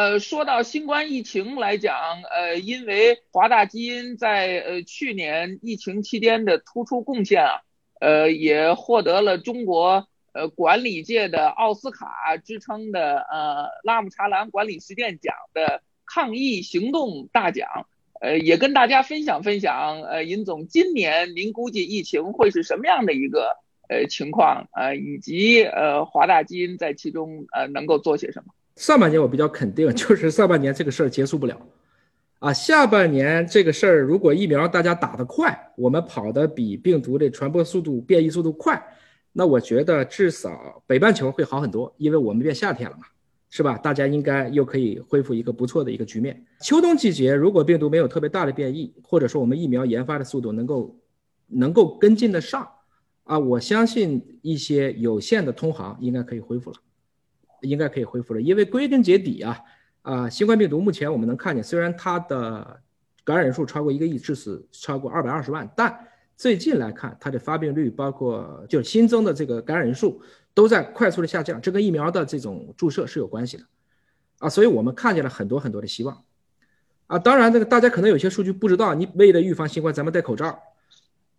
呃，说到新冠疫情来讲，呃，因为华大基因在呃去年疫情期间的突出贡献啊，呃，也获得了中国呃管理界的奥斯卡之称的呃拉姆查兰管理实践奖的抗疫行动大奖。呃，也跟大家分享分享。呃，尹总，今年您估计疫情会是什么样的一个呃情况呃，以及呃华大基因在其中呃能够做些什么？上半年我比较肯定，就是上半年这个事儿结束不了，啊，下半年这个事儿如果疫苗大家打得快，我们跑得比病毒的传播速度、变异速度快，那我觉得至少北半球会好很多，因为我们变夏天了嘛，是吧？大家应该又可以恢复一个不错的一个局面。秋冬季节如果病毒没有特别大的变异，或者说我们疫苗研发的速度能够能够跟进得上，啊，我相信一些有限的通航应该可以恢复了。应该可以恢复了，因为归根结底啊，啊，新冠病毒目前我们能看见，虽然它的感染人数超过一个亿，致死超过二百二十万，但最近来看，它的发病率，包括就新增的这个感染人数，都在快速的下降，这跟疫苗的这种注射是有关系的，啊，所以我们看见了很多很多的希望，啊，当然这个大家可能有些数据不知道，你为了预防新冠，咱们戴口罩，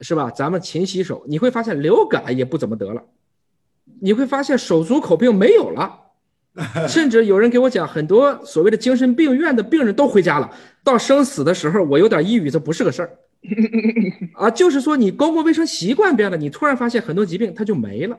是吧？咱们勤洗手，你会发现流感也不怎么得了，你会发现手足口病没有了。甚至有人给我讲，很多所谓的精神病院的病人都回家了。到生死的时候，我有点抑郁，这不是个事儿 啊。就是说，你公共卫生习惯变了，你突然发现很多疾病它就没了。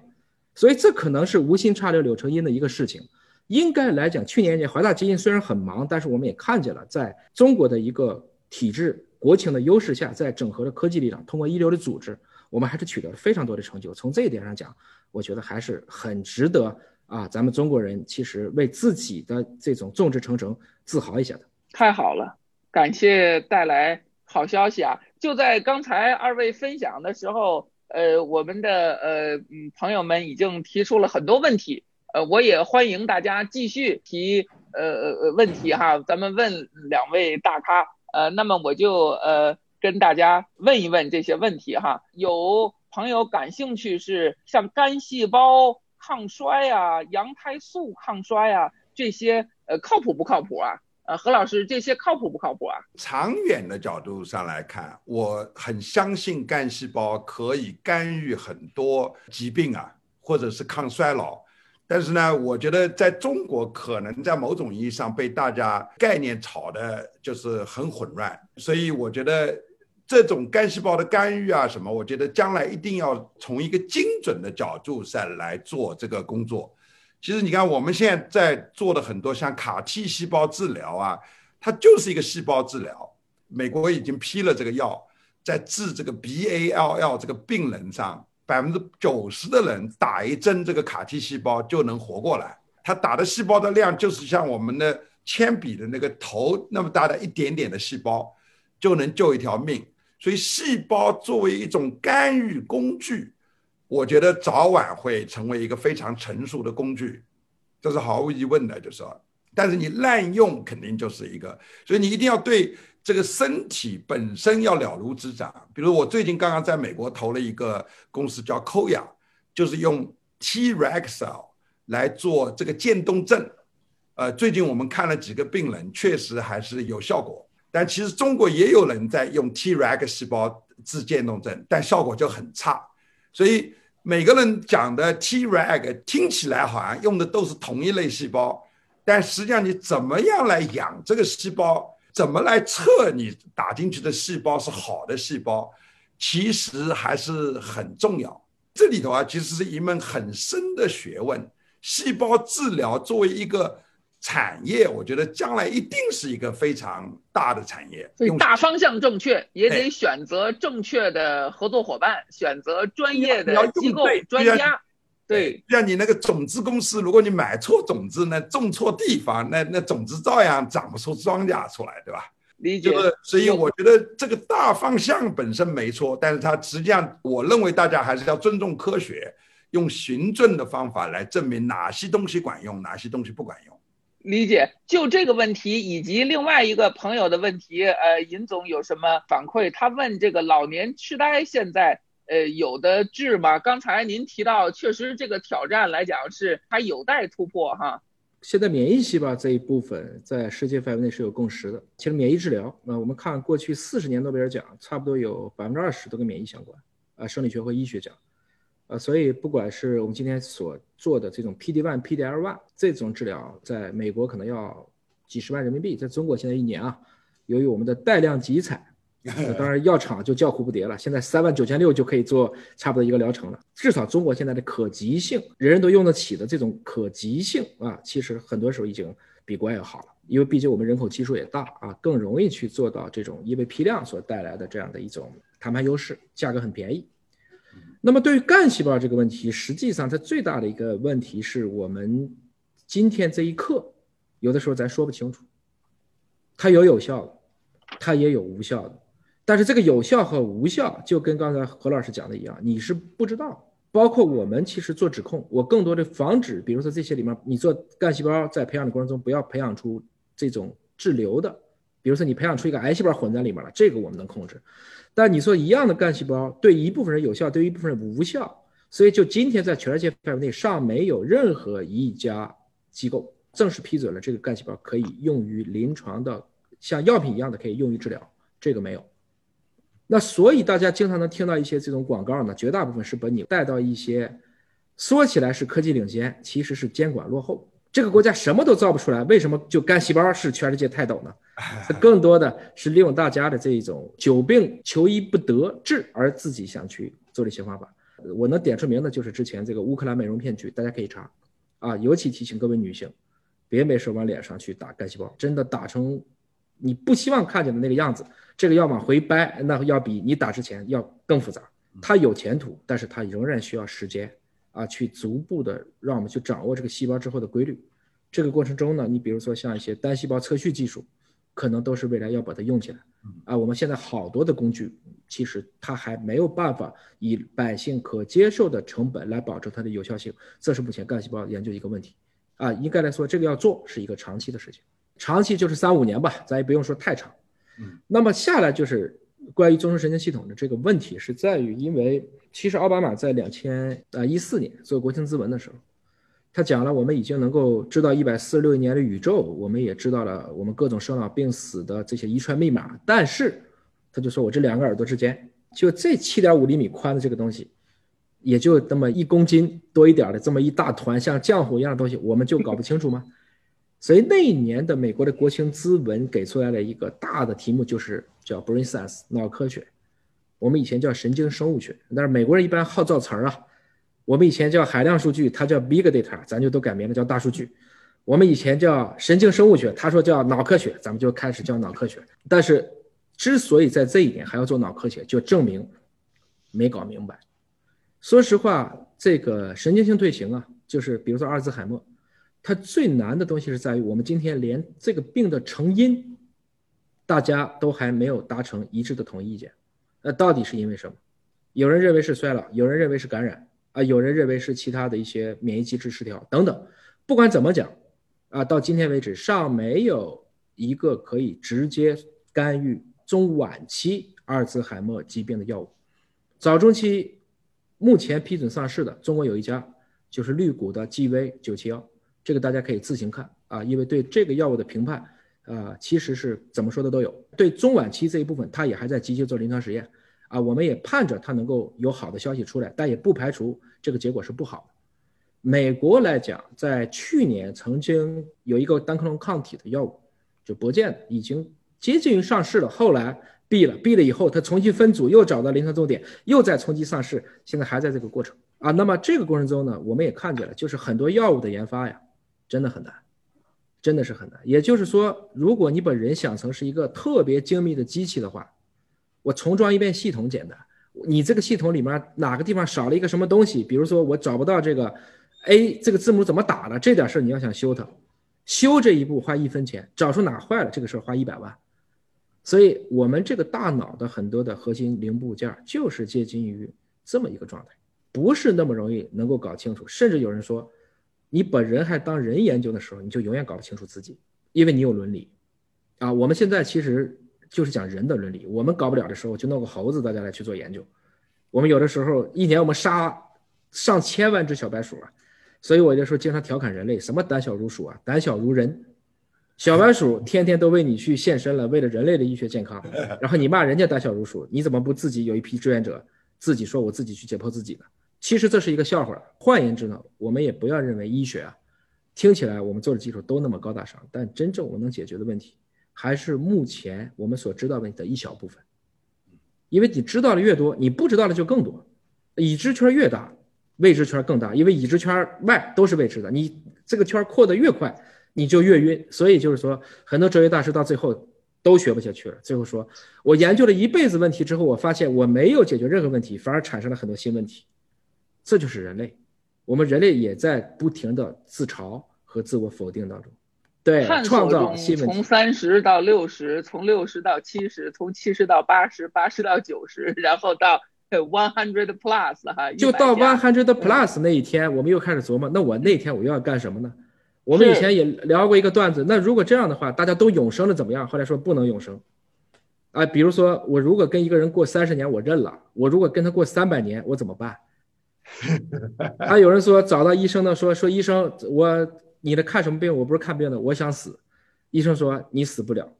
所以这可能是无心插柳柳成荫的一个事情。应该来讲，去年年华大基因虽然很忙，但是我们也看见了，在中国的一个体制国情的优势下，在整合的科技力量，通过一流的组织，我们还是取得了非常多的成就。从这一点上讲，我觉得还是很值得。啊，咱们中国人其实为自己的这种众志成城自豪一下的。太好了，感谢带来好消息啊！就在刚才二位分享的时候，呃，我们的呃嗯朋友们已经提出了很多问题，呃，我也欢迎大家继续提呃呃问题哈，咱们问两位大咖，呃，那么我就呃跟大家问一问这些问题哈。有朋友感兴趣是像干细胞。抗衰啊，羊胎素抗衰啊，这些呃靠谱不靠谱啊？呃，何老师，这些靠谱不靠谱啊？长远的角度上来看，我很相信干细胞可以干预很多疾病啊，或者是抗衰老。但是呢，我觉得在中国可能在某种意义上被大家概念炒的就是很混乱，所以我觉得。这种干细胞的干预啊，什么？我觉得将来一定要从一个精准的角度上来做这个工作。其实你看，我们现在在做的很多像卡 T 细胞治疗啊，它就是一个细胞治疗。美国已经批了这个药，在治这个 BALL 这个病人上，百分之九十的人打一针这个卡 T 细胞就能活过来。它打的细胞的量就是像我们的铅笔的那个头那么大的一点点的细胞，就能救一条命。所以，细胞作为一种干预工具，我觉得早晚会成为一个非常成熟的工具，这是毫无疑问的。就是说，但是你滥用肯定就是一个，所以你一定要对这个身体本身要了如指掌。比如我最近刚刚在美国投了一个公司叫 Koya，就是用 T-Rex 来做这个渐冻症。呃，最近我们看了几个病人，确实还是有效果。但其实中国也有人在用 Treg 细胞治渐冻症，但效果就很差。所以每个人讲的 Treg 听起来好像用的都是同一类细胞，但实际上你怎么样来养这个细胞，怎么来测你打进去的细胞是好的细胞，其实还是很重要。这里头啊，其实是一门很深的学问。细胞治疗作为一个。产业，我觉得将来一定是一个非常大的产业。所以大方向正确，也得选择正确的合作伙伴，选择专业的机构专家。对，像你那个种子公司，如果你买错种子，那种错地方，那那种子照样长不出庄稼出来，对吧？理解。所以我觉得这个大方向本身没错，但是它实际上，我认为大家还是要尊重科学，用循证的方法来证明哪些东西管用，哪些东西不管用。理解，就这个问题以及另外一个朋友的问题，呃，尹总有什么反馈？他问这个老年痴呆现在呃有的治吗？刚才您提到，确实这个挑战来讲是还有待突破哈。现在免疫细胞这一部分在世界范围内是有共识的。其实免疫治疗，那我们看过去四十年诺贝尔奖，差不多有百分之二十都跟免疫相关，啊，生理学和医学奖，啊，所以不管是我们今天所做的这种 PD one、PDL one 这种治疗，在美国可能要几十万人民币，在中国现在一年啊，由于我们的带量集采。当然，药厂就叫苦不迭了。现在三万九千六就可以做差不多一个疗程了。至少中国现在的可及性，人人都用得起的这种可及性啊，其实很多时候已经比国外要好了。因为毕竟我们人口基数也大啊，更容易去做到这种因为批量所带来的这样的一种谈判优势，价格很便宜。那么对于干细胞这个问题，实际上它最大的一个问题是我们今天这一刻，有的时候咱说不清楚，它有有效的，它也有无效的。但是这个有效和无效，就跟刚才何老师讲的一样，你是不知道。包括我们其实做指控，我更多的防止，比如说这些里面，你做干细胞在培养的过程中，不要培养出这种滞留的，比如说你培养出一个癌细胞混在里面了，这个我们能控制。但你说一样的干细胞对一部分人有效，对一部分人无效，所以就今天在全世界范围内尚没有任何一家机构正式批准了这个干细胞可以用于临床的，像药品一样的可以用于治疗，这个没有。那所以大家经常能听到一些这种广告呢，绝大部分是把你带到一些说起来是科技领先，其实是监管落后。这个国家什么都造不出来，为什么就干细胞是全世界泰斗呢？更多的是利用大家的这种久病求医不得治，而自己想去做这些方法。我能点出名的就是之前这个乌克兰美容骗局，大家可以查啊。尤其提醒各位女性，别没事往脸上去打干细胞，真的打成你不希望看见的那个样子。这个要往回掰，那要比你打之前要更复杂。它有前途，但是它仍然需要时间啊，去逐步的让我们去掌握这个细胞之后的规律。这个过程中呢，你比如说像一些单细胞测序技术，可能都是未来要把它用起来。啊，我们现在好多的工具，其实它还没有办法以百姓可接受的成本来保证它的有效性，这是目前干细胞研究一个问题。啊，应该来说，这个要做是一个长期的事情，长期就是三五年吧，咱也不用说太长。那么下来就是关于中枢神经系统的这个问题，是在于，因为其实奥巴马在两千呃一四年做国情咨文的时候，他讲了我们已经能够知道一百四十六亿年的宇宙，我们也知道了我们各种生老病死的这些遗传密码，但是他就说我这两个耳朵之间就这七点五厘米宽的这个东西，也就那么一公斤多一点的这么一大团像浆糊一样的东西，我们就搞不清楚吗？所以那一年的美国的国情咨文给出来了一个大的题目，就是叫 brain science 脑科学，我们以前叫神经生物学，但是美国人一般好造词儿啊。我们以前叫海量数据，他叫 big data，咱就都改名了叫大数据。我们以前叫神经生物学，他说叫脑科学，咱们就开始叫脑科学。但是之所以在这一点还要做脑科学，就证明没搞明白。说实话，这个神经性退行啊，就是比如说阿尔兹海默。它最难的东西是在于，我们今天连这个病的成因，大家都还没有达成一致的统一意见。那到底是因为什么？有人认为是衰老，有人认为是感染，啊，有人认为是其他的一些免疫机制失调等等。不管怎么讲，啊，到今天为止尚没有一个可以直接干预中晚期阿尔兹海默疾病的药物。早中期目前批准上市的，中国有一家，就是绿谷的 GV 九七幺。这个大家可以自行看啊，因为对这个药物的评判，啊，其实是怎么说的都有。对中晚期这一部分，它也还在积极做临床实验，啊，我们也盼着它能够有好的消息出来，但也不排除这个结果是不好的。美国来讲，在去年曾经有一个单克隆抗体的药物，就博健已经接近于上市了，后来毙了，毙了以后它重新分组，又找到临床重点，又在冲击上市，现在还在这个过程啊。那么这个过程中呢，我们也看见了，就是很多药物的研发呀。真的很难，真的是很难。也就是说，如果你把人想成是一个特别精密的机器的话，我重装一遍系统简单。你这个系统里面哪个地方少了一个什么东西？比如说我找不到这个 A 这个字母怎么打的，这点事儿你要想修它，修这一步花一分钱，找出哪坏了这个事儿花一百万。所以我们这个大脑的很多的核心零部件就是接近于这么一个状态，不是那么容易能够搞清楚。甚至有人说。你把人还当人研究的时候，你就永远搞不清楚自己，因为你有伦理，啊，我们现在其实就是讲人的伦理。我们搞不了的时候，就弄个猴子，大家来去做研究。我们有的时候一年我们杀上千万只小白鼠啊，所以我就说经常调侃人类，什么胆小如鼠啊，胆小如人。小白鼠 天天都为你去献身了，为了人类的医学健康，然后你骂人家胆小如鼠，你怎么不自己有一批志愿者，自己说我自己去解剖自己呢？其实这是一个笑话。换言之呢，我们也不要认为医学啊，听起来我们做的技术都那么高大上，但真正我能解决的问题，还是目前我们所知道问题的一小部分。因为你知道的越多，你不知道的就更多，已知圈越大，未知圈更大。因为已知圈外都是未知的，你这个圈扩得越快。你就越晕，所以就是说，很多哲学大师到最后都学不下去了。最后说，我研究了一辈子问题之后，我发现我没有解决任何问题，反而产生了很多新问题。这就是人类，我们人类也在不停的自嘲和自我否定当中，对，创造新问题。从三十到六十，从六十到七十，从七十到八十，八十到九十，然后到 one hundred plus 哈，就到 one hundred plus 那一天，我们又开始琢磨，那我那天我又要干什么呢？我们以前也聊过一个段子，那如果这样的话，大家都永生了怎么样？后来说不能永生，啊，比如说我如果跟一个人过三十年，我认了；我如果跟他过三百年，我怎么办？还有人说找到医生的说说医生，我你的看什么病？我不是看病的，我想死。医生说你死不了，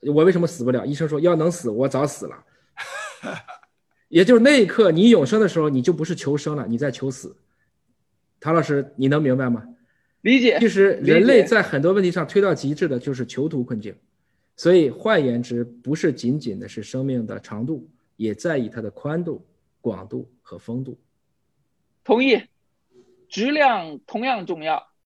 我为什么死不了？医生说要能死，我早死了。也就是那一刻你永生的时候，你就不是求生了，你在求死。唐老师，你能明白吗？理解。其实人类在很多问题上推到极致的就是囚徒困境，所以换言之，不是仅仅的是生命的长度，也在意它的宽度、广度和风度。同意，质量同样重要。